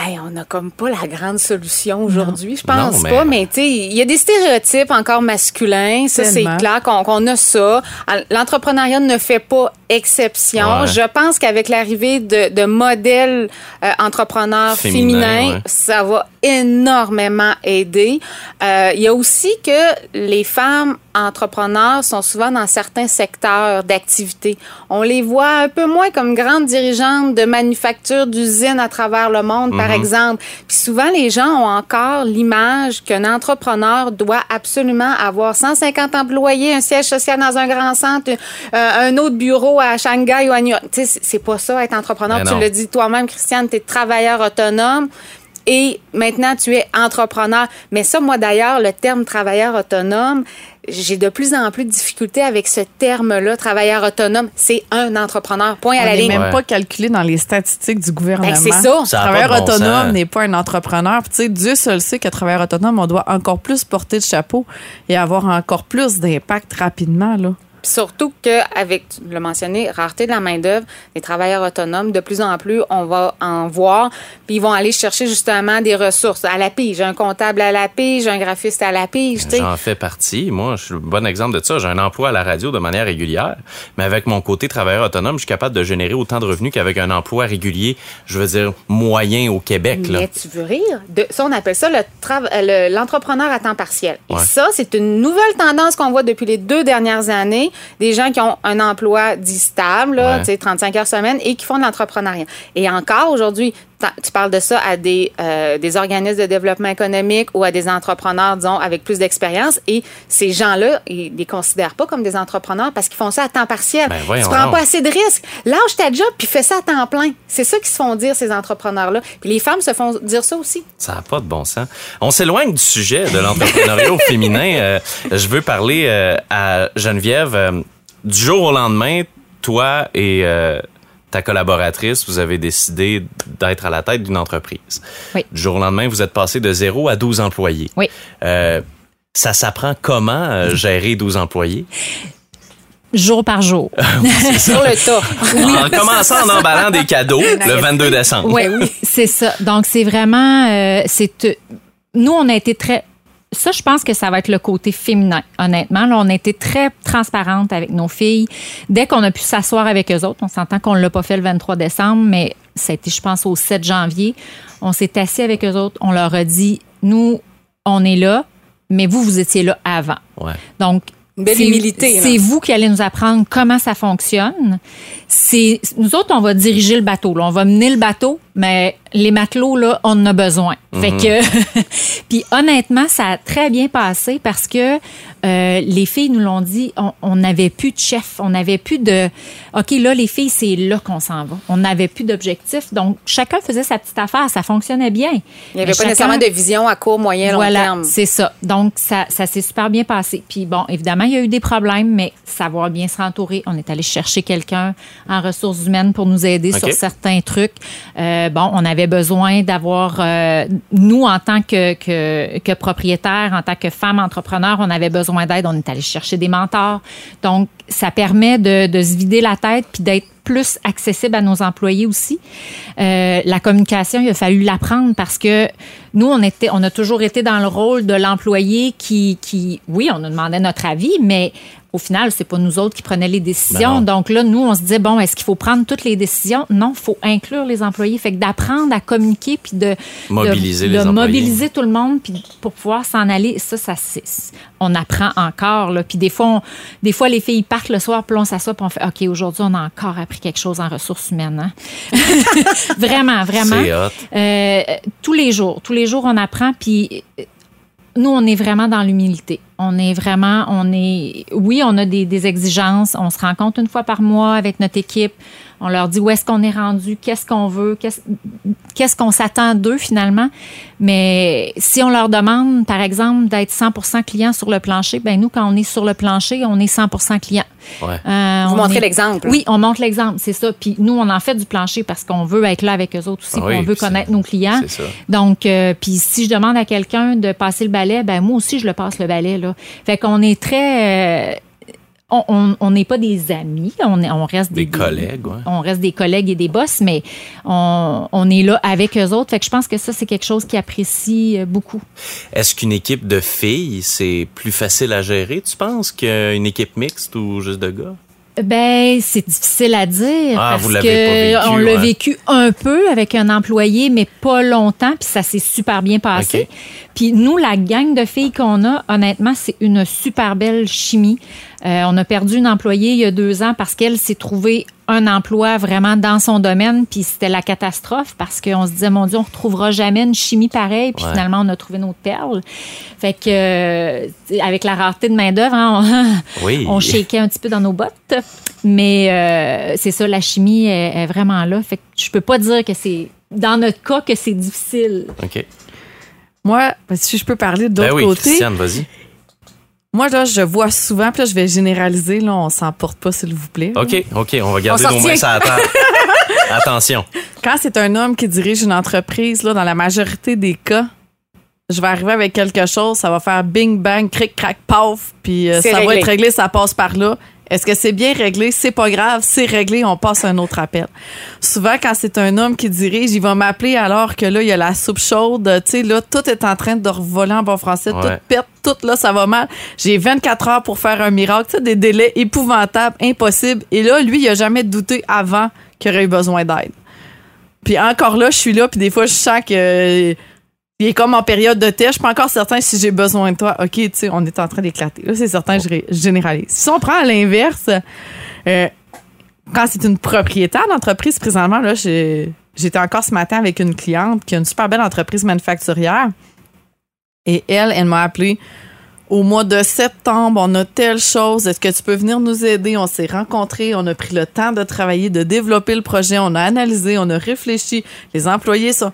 Hey, on n'a comme pas la grande solution aujourd'hui, je pense Non, mais- pas, mais tu sais, il y a des stéréotypes encore masculins, ça c'est clair qu'on a ça. L'entrepreneuriat ne fait pas exception. Ouais. Je pense qu'avec l'arrivée de, de modèles euh, entrepreneurs Féminins, ouais. ça va énormément aider. Euh, Il y a aussi que les femmes entrepreneurs sont souvent dans certains secteurs d'activité. On les voit un peu moins comme grandes dirigeantes de manufactures, d'usines à travers le monde, par exemple. Puis souvent, les gens ont encore l'image qu'un entrepreneur doit absolument avoir 150 employés, un siège social dans un grand centre, euh, un autre bureau à Shanghai ou à New York. Tu sais, c'est- pas ça, être entrepreneur. Tu le dis toi-même, Christiane, tu es travailleur autonome. Et maintenant, tu es entrepreneur. Mais ça, moi d'ailleurs, le terme travailleur autonome, j'ai de plus en plus de difficultés avec ce terme-là, travailleur autonome. C'est un entrepreneur. Point On à la n'est ligne. même Ouais. pas calculé dans les statistiques du gouvernement. Ben, c'est ça. Travailleur de bon autonome n'est pas un entrepreneur. Puis, tu sais, Dieu seul sait qu'à travailleur autonome, on doit encore plus porter le chapeau et avoir encore plus d'impact rapidement. Là. Surtout qu'avec, tu l'as mentionné, rareté de la main-d'œuvre, les travailleurs autonomes, de plus en plus, on va en voir, puis ils vont aller chercher justement des ressources à la pige. Un comptable à la pige, un graphiste à la pige. tu sais. J'en fais partie. Moi, je suis le bon exemple de ça. J'ai un emploi à la radio de manière régulière, mais avec mon côté travailleur autonome, je suis capable de générer autant de revenus qu'avec un emploi régulier, je veux dire, moyen au Québec. Là. Mais tu veux rire? De, ça, on appelle ça le euh, le- l'entrepreneur à temps partiel. Ouais. Et ça, c'est une nouvelle tendance qu'on voit depuis les deux dernières années. Des gens qui ont un emploi dit stable, là, Ouais. tu sais, 35 heures semaine, et qui font de l'entrepreneuriat. Et encore aujourd'hui, tu parles de ça à des, euh, des organismes de développement économique ou à des entrepreneurs, disons, avec plus d'expérience. Et ces gens-là, ils les considèrent pas comme des entrepreneurs parce qu'ils font ça à temps partiel. Ben, tu prends pas assez de risques. Lâche ta job puis fais ça à temps plein. C'est ça qu'ils se font dire, ces entrepreneurs-là. Puis les femmes se font dire ça aussi. Ça n'a pas de bon sens. On s'éloigne du sujet de l'entrepreneuriat au féminin. [LAUGHS] Euh, je veux parler euh, à Geneviève. du jour au lendemain, toi et ta collaboratrice, vous avez décidé d'être à la tête d'une entreprise. Oui. Du jour au lendemain, vous êtes passé de 0 à 12 employés. Oui. Euh, ça s'apprend comment euh, gérer 12 employés? Jour par jour. [LAUGHS] Sur le tas. En commençant en emballant des cadeaux [LAUGHS] le 22 décembre. Oui, c'est ça. Donc, c'est vraiment. euh, c'est Nous, on a été très. Ça, je pense que ça va être le côté féminin, honnêtement. Là, on a été très transparente avec nos filles. Dès qu'on a pu s'asseoir avec eux autres, on s'entend qu'on ne l'a pas fait le 23 décembre, mais ça a été, je pense, au 7 janvier. On s'est assis avec eux autres. On leur a dit, nous, on est là, mais vous, vous étiez là avant. Ouais. Donc. C'est vous qui allez nous apprendre comment ça fonctionne. C'est nous autres, on va diriger le bateau. là. On va mener le bateau, mais les matelots là, on en a besoin. Fait que, [LAUGHS] puis honnêtement, ça a très bien passé parce que euh, les filles nous l'ont dit. On- n'avait plus de chef, on n'avait plus de. Ok, là les filles, c'est là qu'on s'en va. On n'avait plus d'objectif, donc chacun faisait sa petite affaire. Ça fonctionnait bien. Il n'y Mais avait pas chacun- nécessairement de vision à court, moyen, long voilà, terme. c'est ça. Donc, ça, ça s'est super bien passé. Puis bon, évidemment, il y a eu des problèmes, mais savoir bien se rentourer. On est allé chercher quelqu'un en ressources humaines pour nous aider sur certains trucs. Euh, bon, on avait besoin d'avoir, euh, nous, en tant que, que, que propriétaires, en tant que femmes entrepreneurs, on avait besoin d'aide. On est allé chercher des mentors. Donc, ça permet de, de se vider la tête puis d'être plus accessible à nos employés aussi. Euh, la communication, il a fallu l'apprendre parce que nous, on était, on a toujours été dans le rôle de l'employé qui, qui, oui, on nous demandait notre avis, mais au final, c'est pas nous autres qui prenaient les Ben décisions. non. Donc là, nous, on se disait bon, est-ce qu'il faut prendre toutes les décisions? Non, il faut inclure les employés. Fait que d'apprendre à communiquer puis de Mobiliser de, les de employés. mobiliser tout le monde puis pour pouvoir s'en aller. Ça, ça, on apprend encore là. Puis des fois, on- des fois, les filles partent le soir, puis on s'assoit, puis on fait OK, aujourd'hui, on a encore appris quelque chose en ressources humaines. hein. [LAUGHS] vraiment, vraiment. Hot. Euh, tous les jours, tous les jours, on apprend. Puis nous, on est vraiment dans l'humilité. On est vraiment, on est, oui, on a des, des exigences. On se rencontre une fois par mois avec notre équipe. On leur dit où est-ce qu'on est rendu, qu'est-ce qu'on veut, qu'est-ce qu'est-ce qu'on s'attend d'eux finalement. Mais si on leur demande, par exemple, d'être 100% client sur le plancher, ben nous, quand on est sur le plancher, on est 100% client. Ouais. Euh, Vous on montrez l'exemple. Oui, on montre l'exemple, c'est ça. Puis nous, on en fait du plancher parce qu'on veut être là avec eux autres aussi, Ah oui, on veut connaître nos clients. c'est ça. Donc, euh, puis si je demande à quelqu'un de passer le balai, ben moi aussi, je le passe le balai. Là. Fait qu'on est très... euh, on- n'est pas des amis, on, est, on reste des, Des collègues, ouais. On reste des collègues et des boss, mais on, on est là avec eux autres. Fait que je pense que ça, c'est quelque chose qu'ils apprécient euh, beaucoup. Est-ce qu'une équipe de filles, c'est plus facile à gérer, tu penses, qu'une équipe mixte ou juste de gars? Ben, c'est difficile à dire Ah, parce vous que pas vécu, on l'a ouais. vécu un peu avec un employé, mais pas longtemps, puis ça s'est super bien passé. Puis nous, la gang de filles qu'on a, honnêtement, c'est une super belle chimie. Euh, on a perdu une employée il y a deux ans parce qu'elle s'est trouvée un emploi vraiment dans son domaine, puis c'était la catastrophe parce qu'on se disait, mon Dieu, on retrouvera jamais une chimie pareille, puis Ouais. finalement, on a trouvé notre perle. Fait que, euh, avec la rareté de main-d'œuvre, hein, on, [LAUGHS] Oui. on shakeait un petit peu dans nos bottes. Mais euh, c'est ça, la chimie est, est vraiment là. Fait que je peux pas dire que c'est, dans notre cas, que c'est difficile. OK. Moi, si je peux parler d'autre Ben oui, côté, Christiane, vas-y. Moi, là, je vois souvent, puis là, je vais généraliser, là, on s'emporte pas, s'il vous plaît. OK, OK, on va garder On nos s'en mains tient. sur la table. [LAUGHS] Attention. Quand c'est un homme qui dirige une entreprise, là, dans la majorité des cas, je vais arriver avec quelque chose, ça va faire bing, bang, cric, crac, paf, puis euh, ça va être réglé, ça passe par là. Est-ce que c'est bien réglé? C'est pas grave, c'est réglé, on passe à un autre appel. Souvent, quand c'est un homme qui dirige, il va m'appeler alors que là, il y a la soupe chaude. Tu sais, là, tout est en train de revoler en bon français, Ouais. tout pète, tout là, ça va mal. J'ai 24 heures pour faire un miracle. Tu sais, des délais épouvantables, impossibles. Et là, lui, il a jamais douté avant qu'il aurait eu besoin d'aide. Puis encore là, je suis là, puis des fois, je sens que il est comme en période de test. Je suis pas encore certain si j'ai besoin de toi. OK, tu sais, on est en train d'éclater. Là, c'est certain, je, généralise. Si on prend à l'inverse, euh, quand c'est une propriétaire d'entreprise, présentement, là, j'étais encore ce matin avec une cliente qui a une super belle entreprise manufacturière. Et elle, elle m'a appelé au mois de septembre, on a telle chose. Est-ce que tu peux venir nous aider? On s'est rencontrés, on a pris le temps de travailler, de développer le projet, on a analysé, on a réfléchi. Les employés sont.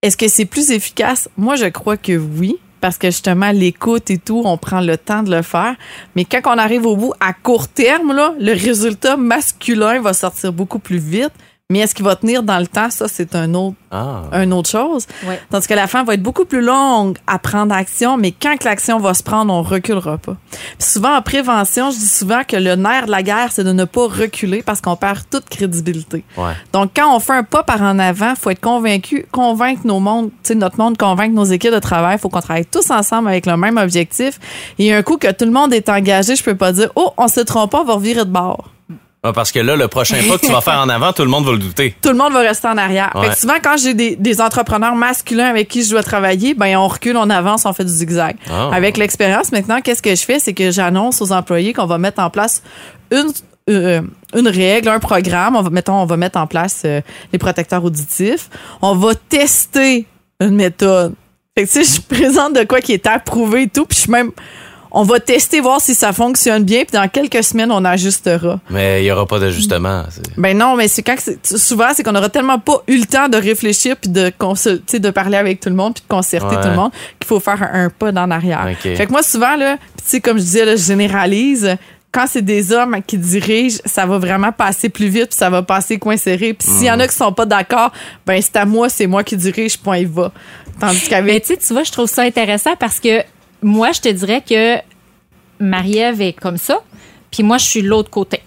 Est-ce que c'est plus efficace? Moi, je crois que oui. Parce que justement, l'écoute et tout, on prend le temps de le faire. Mais quand on arrive au bout, à court terme, là, le résultat masculin va sortir beaucoup plus vite. Mais est-ce qu'il va tenir dans le temps? Ça, c'est un autre, Ah. un autre chose. Ouais. Tandis que la femme va être beaucoup plus longue à prendre action, mais quand que l'action va se prendre, on reculera pas. Puis souvent, en prévention, je dis souvent que le nerf de la guerre, c'est de ne pas reculer parce qu'on perd toute crédibilité. Ouais. Donc, quand on fait un pas par en avant, faut être convaincu, convaincre nos mondes, tu sais, notre monde, convaincre nos équipes de travail. faut qu'on travaille tous ensemble avec le même objectif. Et un coup que tout le monde est engagé, je peux pas dire, oh, on se trompe pas, on va revirer de bord. Ah, parce que là, le prochain pas que tu vas faire en avant, tout le monde va le douter. tout le monde va rester en arrière. Fait que souvent, quand j'ai des, des entrepreneurs masculins avec qui je dois travailler, ben on recule, on avance, on fait du zigzag. Ah. Avec l'expérience, maintenant, qu'est-ce que je fais? C'est que j'annonce aux employés qu'on va mettre en place une, euh, une règle, un programme. On va, mettons, on va mettre en place euh, les protecteurs auditifs. On va tester une méthode. Fait que, tu sais, je [LAUGHS] présente de quoi qui est approuvé et tout, puis je suis même... On va tester, voir si ça fonctionne bien, puis dans quelques semaines, on ajustera. Mais il n'y aura pas d'ajustement. c'est- Ben non, mais c'est quand que c'est- souvent c'est qu'on aura tellement pas eu le temps de réfléchir puis de consul- tu sais, de parler avec tout le monde puis de concerter Ouais. tout le monde qu'il faut faire un, un pas dans l'arrière. Ok. Fait que moi souvent là, puis tu sais comme je disais là, je généralise quand c'est des hommes qui dirigent, ça va vraiment passer plus vite, puis ça va passer coin serré. Puis s'il y en a qui sont pas d'accord, ben c'est à moi, c'est moi qui dirige, point il va. Tandis Mais qu'avec tu sais, tu vois, je trouve ça intéressant parce que moi, je te dirais que Marie-Ève est comme ça, puis moi, je suis l'autre côté.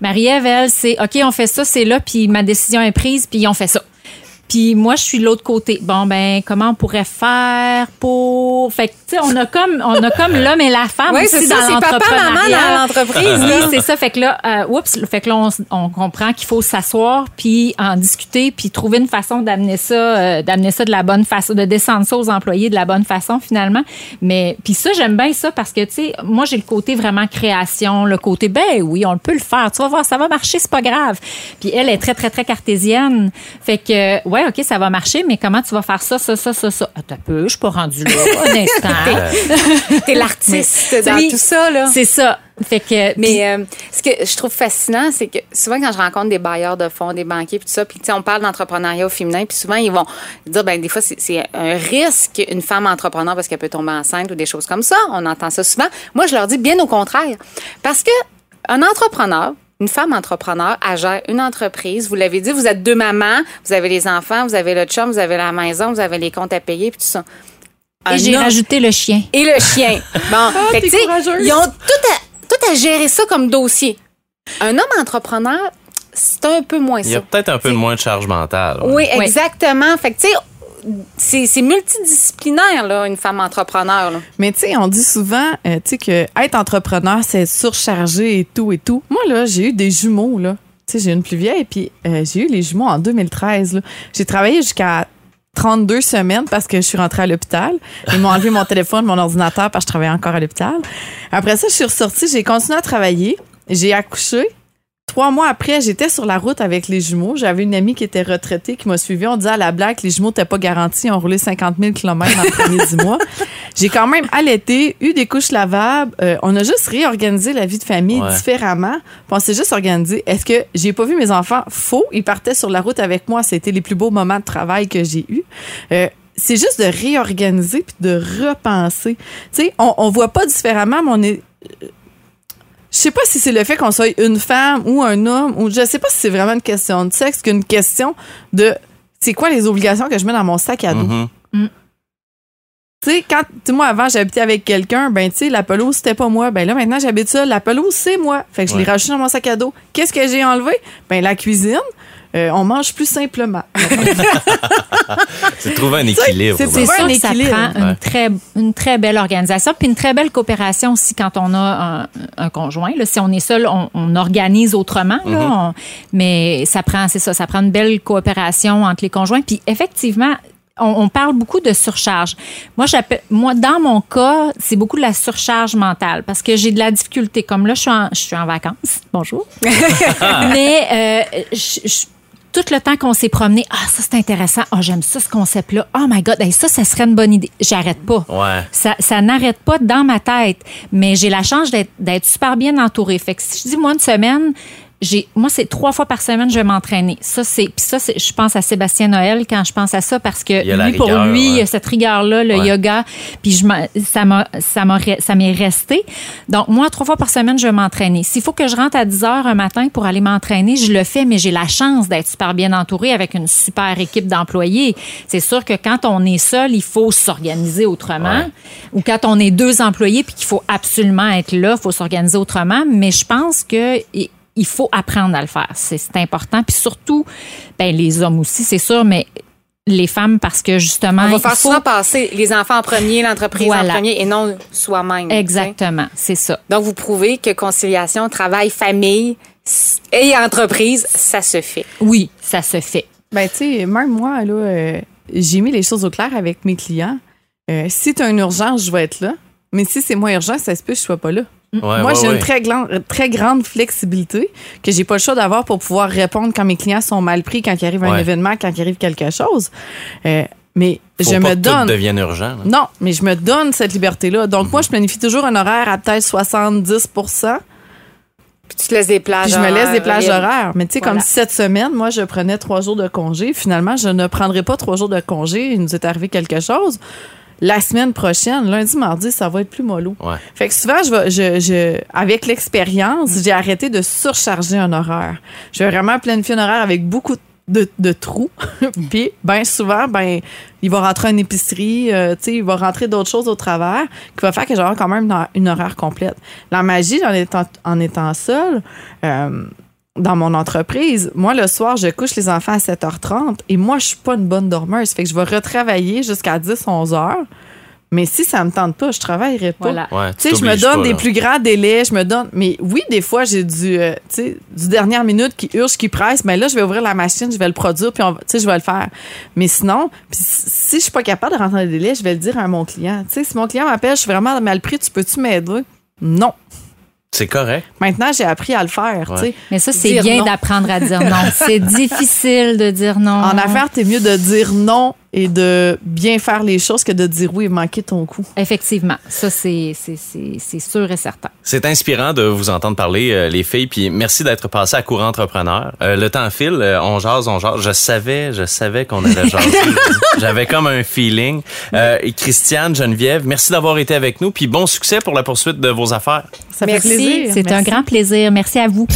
Marie-Ève, elle, c'est OK, on fait ça, c'est là, puis ma décision est prise, puis on fait ça. Puis moi, je suis de l'autre côté. Bon, ben, comment on pourrait faire pour. Fait que, tu sais, on a comme, on a comme l'homme et la femme Oui, aussi dans c'est papa, maman dans l'entreprise. Oui, c'est ça. Fait que là, euh, oups, fait que là, on, on comprend qu'il faut s'asseoir puis en discuter puis trouver une façon d'amener ça, euh, d'amener ça de la bonne façon, de descendre ça aux employés de la bonne façon finalement. Mais puis ça, j'aime bien ça parce que tu sais, moi j'ai le côté vraiment création, le côté ben oui, on peut le faire. Tu vas voir, ça va marcher, c'est pas grave. Puis elle est très très très cartésienne. Fait que ouais, ok, ça va marcher, mais comment tu vas faire ça, ça, ça, ça, ça? Attends un peu, je suis pas rendue là. Un instant. [LAUGHS] [LAUGHS] T'es l'artiste dans Oui, tout ça, là. C'est ça. Fait que Mais euh, ce que je trouve fascinant, c'est que souvent quand je rencontre des bailleurs de fonds, des banquiers, puis tout ça, puis tu sais, on parle d'entrepreneuriat au féminin, puis souvent ils vont dire, ben des fois c'est- c'est un risque une femme entrepreneur parce qu'elle peut tomber enceinte ou des choses comme ça. On entend ça souvent. Moi, je leur dis bien au contraire, parce que un entrepreneur une femme entrepreneur, elle gère une entreprise. Vous l'avez dit, vous êtes deux mamans, vous avez les enfants, vous avez le chum, vous avez la maison, vous avez les comptes à payer, puis tout ça. et j'ai rajouté le chien. et le chien. [LAUGHS] Bon, fait que, courageuse. ils ont tout à, tout à gérer ça comme dossier. Un homme entrepreneur, c'est un peu moins Il y a ça. peut-être un peu moins de charge mentale. ouais. Oui. exactement. Fait que, tu sais, c'est multidisciplinaire, là, une femme entrepreneur. Mais tu sais, on dit souvent, euh, que être entrepreneur, c'est surchargé et tout et tout. Moi, là, j'ai eu des jumeaux, là. Tu j'ai une plus vieille, puis euh, j'ai eu les jumeaux en 2013, là. J'ai travaillé jusqu'à 32 semaines parce que je suis rentrée à l'hôpital. Ils m'ont enlevé mon [LAUGHS] téléphone, mon ordinateur parce que je travaillais encore à l'hôpital. Après ça, je suis ressortie, j'ai continué à travailler. J'ai accouché. Trois mois après, j'étais sur la route avec les jumeaux. J'avais une amie qui était retraitée qui m'a suivi. On disait à la blague les jumeaux n'étaient pas garantis. On roulait 50 000 km dans le premier dix mois. [LAUGHS] J'ai quand même allaité, eu des couches lavables. Euh, on a juste réorganisé la vie de famille Ouais. différemment. Puis on s'est juste organisé. Est-ce que j'ai pas vu mes enfants? Faux? Ils partaient sur la route avec moi. C'était les plus beaux moments de travail que j'ai eus. Euh, c'est juste de réorganiser puis de repenser. Tu sais, on, on voit pas différemment, mais on est je sais pas si c'est le fait qu'on soit une femme ou un homme, ou je sais pas si c'est vraiment une question de sexe qu'une question de c'est quoi les obligations que je mets dans mon sac à dos. Mhm. Tu tu sais, quand, tu sais, moi, avant, j'habitais avec quelqu'un, ben, tu sais, la pelouse, c'était pas moi. Ben là, maintenant, j'habite ça. La pelouse, c'est moi. Fait que je l'ai rajouté dans mon sac à dos. Qu'est-ce que j'ai enlevé? Ben, la cuisine. Euh, on mange plus simplement. C'est de trouver un équilibre. c'est- sûr un que ça prend une, très, une très belle organisation, puis une très belle coopération aussi quand on a un, un conjoint. Là, si on est seul, on, on organise autrement. là, Mm-hmm. on- mais ça prend, c'est ça, ça prend une belle coopération entre les conjoints. Puis effectivement, on, on parle beaucoup de surcharge. Moi, j'appelle, moi, dans mon cas, c'est beaucoup de la surcharge mentale parce que j'ai de la difficulté. Comme là, je suis en, je suis en vacances. Bonjour. [LAUGHS] mais euh, je- je- tout le temps qu'on s'est promené, ah, ça c'est intéressant, ah, j'aime ça ce concept-là, oh my God, hey, ça, ça serait une bonne idée. J'arrête pas. Ouais. Ça, ça n'arrête pas dans ma tête, mais j'ai la chance d'être, d'être super bien entourée. Fait que si je dis, moi, une semaine, j'ai, moi, c'est trois fois par semaine, je vais m'entraîner. Ça, c'est, puis ça, c'est, je pense à Sébastien Noël quand je pense à ça parce que lui, pour rigueur, lui, ouais. il y a cette rigueur-là, le Ouais. yoga, puis je ça m'a, ça ça m'est resté. Donc, moi, trois fois par semaine, je vais m'entraîner. S'il faut que je rentre à 10 heures un matin pour aller m'entraîner, je le fais, mais j'ai la chance d'être super bien entourée avec une super équipe d'employés. C'est sûr que quand on est seul, il faut s'organiser autrement. Ouais. Ou quand on est deux employés puis qu'il faut absolument être là, il faut s'organiser autrement. Mais je pense que il faut apprendre à le faire. C'est important. Puis surtout, ben, les hommes aussi, c'est sûr, mais les femmes parce que justement, On va il faire faut- souvent passer les enfants en premier, l'entreprise Voilà. en premier et non soi-même. Exactement, c'est ça. Donc, vous prouvez que conciliation, travail, famille et entreprise, ça se fait. Oui, ça se fait. Ben, tu sais, même moi, là, euh, j'ai mis les choses au clair avec mes clients. Euh, si tu as une urgence, je vais être là. Mais si c'est moins urgent, ça se peut que je sois pas là. Ouais, Moi, ouais, j'ai ouais. une très, grande flexibilité que j'ai pas le choix d'avoir pour pouvoir répondre quand mes clients sont mal pris, quand il arrive un événement, quand il arrive quelque chose. Euh, mais Faut je pas me que donne. tout devienne urgent. là. Non, mais je me donne cette liberté-là. Donc, moi, je planifie toujours un horaire à peut-être 70% Puis tu te laisses des plages puis je me laisse des plages horaires. horaires. Mais tu sais, Voilà. comme cette semaine, moi, je prenais trois jours de congé. Finalement, je ne prendrai pas trois jours de congé. Il nous est arrivé quelque chose. La semaine prochaine, lundi, mardi, ça va être plus mollo. Ouais. Fait que souvent, je, vais- je, je, avec l'expérience, j'ai arrêté de surcharger un horaire. Je vais vraiment planifier un horaire avec beaucoup de, de trous. [LAUGHS] Puis, ben souvent, ben il va rentrer une épicerie, euh, tu sais, il va rentrer d'autres choses au travers qui va faire que j'aurai quand même une, une horaire complète. La magie, en étant, en étant seule, euh, dans mon entreprise, moi, le soir, je couche les enfants à 7h30 et moi, je suis pas une bonne dormeuse. Fait que je vais retravailler jusqu'à 10-11 heures. Mais si ça me tente pas, je travaillerai pas. Voilà. Ouais, Tu sais, je me donne pas, des plus grands délais, je me donne. Mais oui, des fois, j'ai du, euh, tu sais, du dernière minute qui urge, qui presse. Mais là, je vais ouvrir la machine, je vais le produire, puis on va- tu sais, je vais le faire. Mais sinon, si je suis pas capable de rentrer dans les délais, je vais le dire à mon client. Tu sais, si mon client m'appelle, je suis vraiment mal pris, tu peux-tu m'aider? Non. C'est correct. Maintenant, j'ai appris à le faire. tu sais. Mais ça, c'est bien d'apprendre à dire non. C'est [LAUGHS] difficile de dire non. En affaires, t'es mieux de dire non et de bien faire les choses que de dire oui et manquer ton coup. Effectivement, ça, c'est c'est- c'est- c'est sûr et certain. C'est inspirant de vous entendre parler, euh, les filles, puis merci d'être passé à courant entrepreneur. Euh, le temps file, euh, on jase, on jase. Je savais, je savais qu'on allait jaser. [LAUGHS] J'avais comme un feeling. Euh, et Christiane, Geneviève, merci d'avoir été avec nous, puis bon succès pour la poursuite de vos affaires. Ça Merci. C'est un grand plaisir. Merci à vous.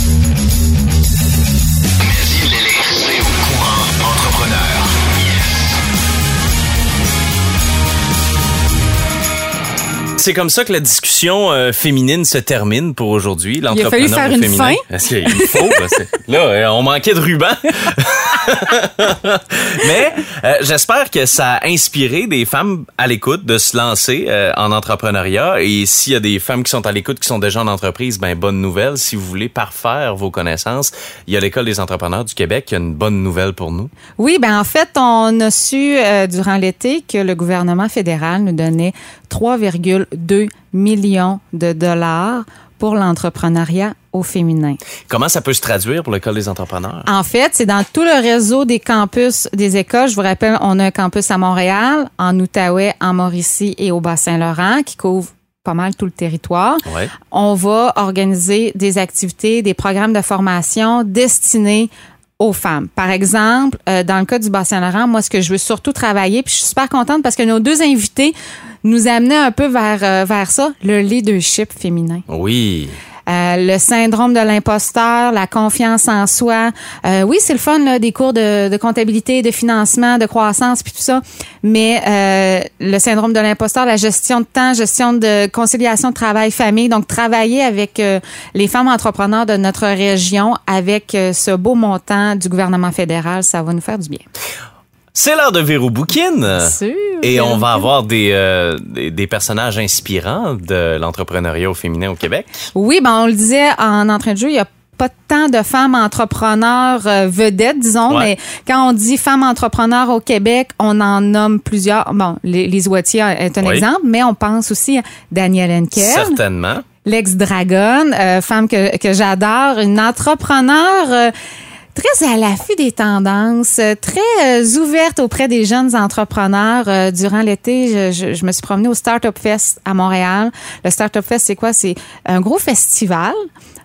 C'est comme ça que la discussion euh, féminine se termine pour aujourd'hui. Il a fallu faire une féminin. fin. Parce qu'il faut. là, euh, on manquait de ruban. [LAUGHS] [LAUGHS] Mais euh, j'espère que ça a inspiré des femmes à l'écoute de se lancer euh, en entrepreneuriat. Et s'il y a des femmes qui sont à l'écoute, qui sont déjà en entreprise, ben bonne nouvelle. Si vous voulez parfaire vos connaissances, il y a l'École des entrepreneurs du Québec qui a une bonne nouvelle pour nous. Oui, ben en fait, on a su euh, durant l'été que le gouvernement fédéral nous donnait 3,2 millions de dollars pour l'entrepreneuriat au féminin. Comment ça peut se traduire pour l'École des entrepreneurs? En fait, c'est dans tout le réseau des campus des écoles. Je vous rappelle, on a un campus à Montréal, en Outaouais, en Mauricie et au Bas-Saint-Laurent qui couvre pas mal tout le territoire. Ouais. On va organiser des activités, des programmes de formation destinés aux femmes. Par exemple, euh, dans le cas du Bas-Saint-Laurent, moi, ce que je veux surtout travailler, puis je suis super contente parce que nos deux invités nous amenaient un peu vers, euh, vers ça, le leadership féminin. Oui. Euh, le syndrome de l'imposteur, la confiance en soi. Euh, oui, c'est le fun, là, des cours de, de comptabilité, de financement, de croissance, puis tout ça. Mais euh, le syndrome de l'imposteur, la gestion de temps, gestion de conciliation de travail-famille. Donc, travailler avec euh, les femmes entrepreneurs de notre région avec euh, ce beau montant du gouvernement fédéral, ça va nous faire du bien. C'est l'heure de Véro Bouquin. Sûr. Et on va avoir des, euh, des, des personnages inspirants de l'entrepreneuriat au féminin au Québec. Oui, ben on le disait en entrain de jeu, il y a pas tant de femmes entrepreneurs euh, vedettes, disons, Ouais. mais quand on dit femmes entrepreneurs au Québec, on en nomme plusieurs. Bon, les, les est un Oui. exemple, mais on pense aussi à Danielle Henkel, Certainement. l'ex-dragon, euh, femme que, que j'adore, une entrepreneur très à l'affût des tendances, euh, très euh, ouverte auprès des jeunes entrepreneurs. Euh, durant l'été, je, je- je me suis promenée au Startup Fest à Montréal. Le Startup Fest, c'est quoi? C'est un gros festival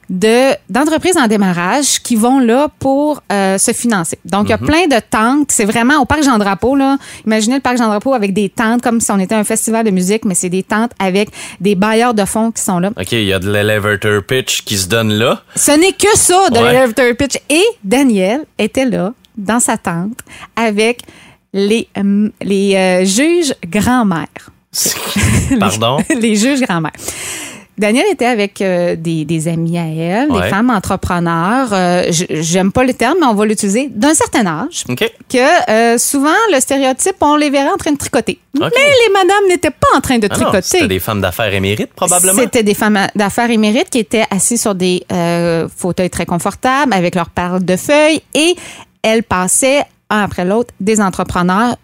de d'entreprises en démarrage qui vont là pour euh, se financer. Donc, il y a plein de tentes. C'est vraiment au Parc Jean-Drapeau. là. Imaginez le Parc Jean-Drapeau avec des tentes comme si on était un festival de musique, mais c'est des tentes avec des bailleurs de fonds qui sont là. OK, il y a de l'elevator pitch qui se donne là. Ce n'est que ça de Ouais. l'elevator pitch. Et Daniel était là, dans sa tente, avec les, euh, les euh, juges grand-mères. Pardon? [LAUGHS] les juges grand-mères. Daniel était avec euh, des, des amis à elle, Ouais. des femmes entrepreneurs. euh, j- J'aime pas le terme, mais on va l'utiliser d'un certain âge. OK. Que euh, souvent, le stéréotype, on les verrait en train de tricoter. OK. Mais les madames n'étaient pas en train de Ah non, tricoter. C'était des femmes d'affaires émérites, probablement. C'était des femmes d'affaires émérites qui étaient assises sur des euh, fauteuils très confortables avec leurs perles de feuilles et elles passaient un après l'autre des entrepreneurs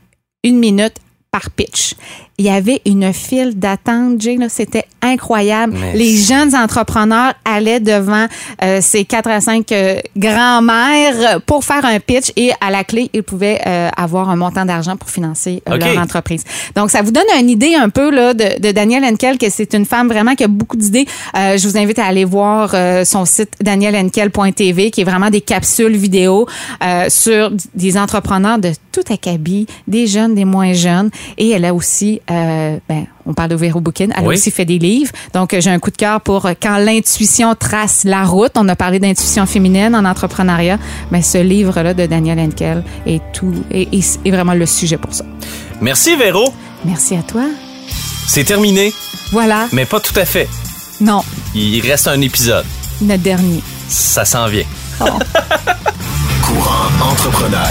une minute par pitch. Il y avait une file d'attente, Jay, là, c'était incroyable. Les jeunes entrepreneurs allaient devant euh, ces quatre à cinq euh, grands-mères pour faire un pitch et à la clé, ils pouvaient euh, avoir un montant d'argent pour financer euh, leur entreprise. Donc, ça vous donne une idée un peu là, de, de Danielle Henkel, que c'est une femme vraiment qui a beaucoup d'idées. Euh, je vous invite à aller voir euh, son site danielhenkel.tv, qui est vraiment des capsules vidéo euh, sur des entrepreneurs de tout acabit, des jeunes, des moins jeunes. Et elle a aussi, euh, ben, on parle de Véro Bouquin, elle Oui. aussi fait des livres. Donc, euh, j'ai un coup de cœur pour euh, quand l'intuition trace la route. On a parlé d'intuition féminine en entrepreneuriat. Mais ce livre-là de Daniel Henkel est tout, est, est- est vraiment le sujet pour ça. Merci, Véro. Merci à toi. C'est terminé, Voilà. mais pas tout à fait. Non, Il reste un épisode. notre dernier. Ça s'en vient. [LAUGHS] Courant entrepreneur.